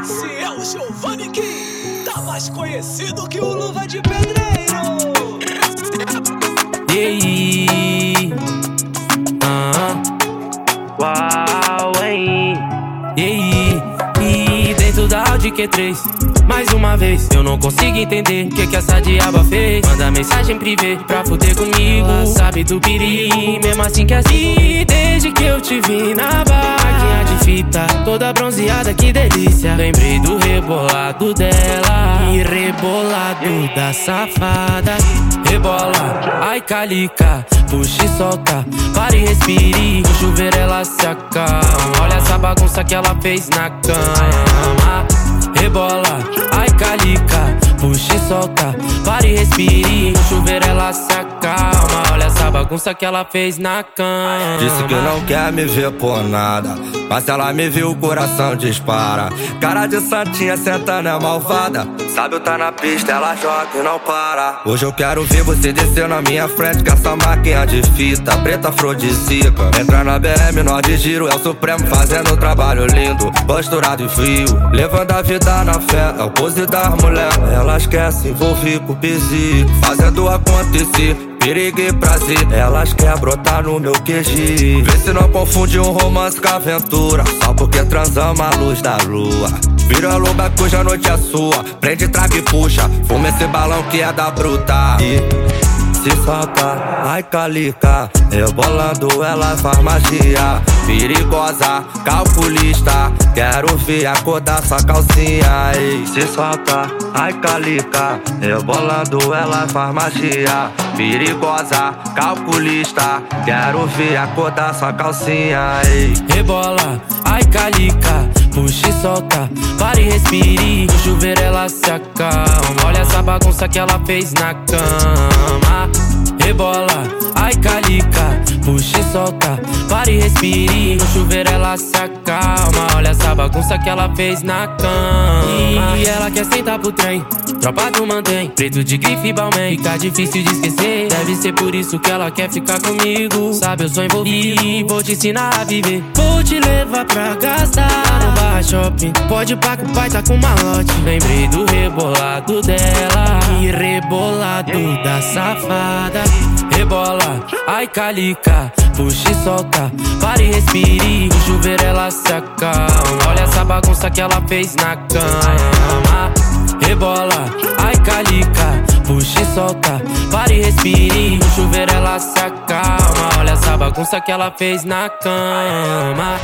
Esse é o Giovanni Kim, tá mais conhecido que o Luva de Pedreiro. E aí? Ah, uau, hein? E aí? E dentro da Audi Q3 mais uma vez, eu não consigo entender o que, que essa diaba fez. Manda mensagem privê pra fuder comigo. Sabe do perigo, mesmo assim que assim. Desde que eu te vi na barraquinha de fita, toda bronzeada, que delícia. Lembrei do rebolado dela e rebolado da safada. Rebola, ai calica, puxa e solta, para e respire. No chuveiro ela se acalma. Olha essa bagunça que ela fez na cama. Rebola, ai calica, puxa e solta, para e respire. No chuveiro ela se acalma. Essa bagunça que ela fez na cama. Disse que não quer me ver por nada. Mas se ela me viu, o coração dispara. Cara de santinha sentando é malvada. Sabe eu tá na pista, ela joga e não para. Hoje eu quero ver você descer na minha frente com essa máquina de fita preta afrodisíaca. Entrar na BM, nós de giro, é o Supremo fazendo um trabalho lindo. Posturado e frio, levando a vida na fé. É o pose das mulher. Elas querem se envolver com o psico, fazendo acontecer. Perigo e prazer, elas querem brotar no meu QG. Vê se não confunde um romance com aventura. Só porque transamos a luz da lua. Vira loba que hoje a noite é sua. Prende, traga e puxa. Fuma esse balão que é da bruta. E se solta, ai calica. Rebolando ela faz magia. Perigosa, calculista. Quero ver a cor da sua calcinha. Se solta, ai calica. Rebolando ela faz magia. Perigosa, calculista. Quero ver a cor da sua calcinha. Ei, Rebola, ai calica, puxa e solta, para e respire. No chuveiro ela se acalma. Olha essa bagunça que ela fez na cama. Rebola, ai calica, puxa e solta, para e respire. No chuveiro ela se acalma. Olha essa bagunça que ela fez na cama. E ela quer sentar pro trem. Tropa do mantém, preto de grife balmain. Fica difícil de esquecer. Deve ser por isso que ela quer ficar comigo. Sabe, eu sou envolvido e vou te ensinar a viver. Vou te levar pra gastar no barra shopping. Pode ir que o pai tá com malote. Lembrei do rebolado dela rebolado da safada. Rebola, ai calica, puxa e solta, para e respire. No chuveiro ela se acalma. Olha essa bagunça que ela fez na cama. Rebola, ai calica, puxa e solta, para e respire. No chuveiro ela se acalma. Olha essa bagunça que ela fez na cama.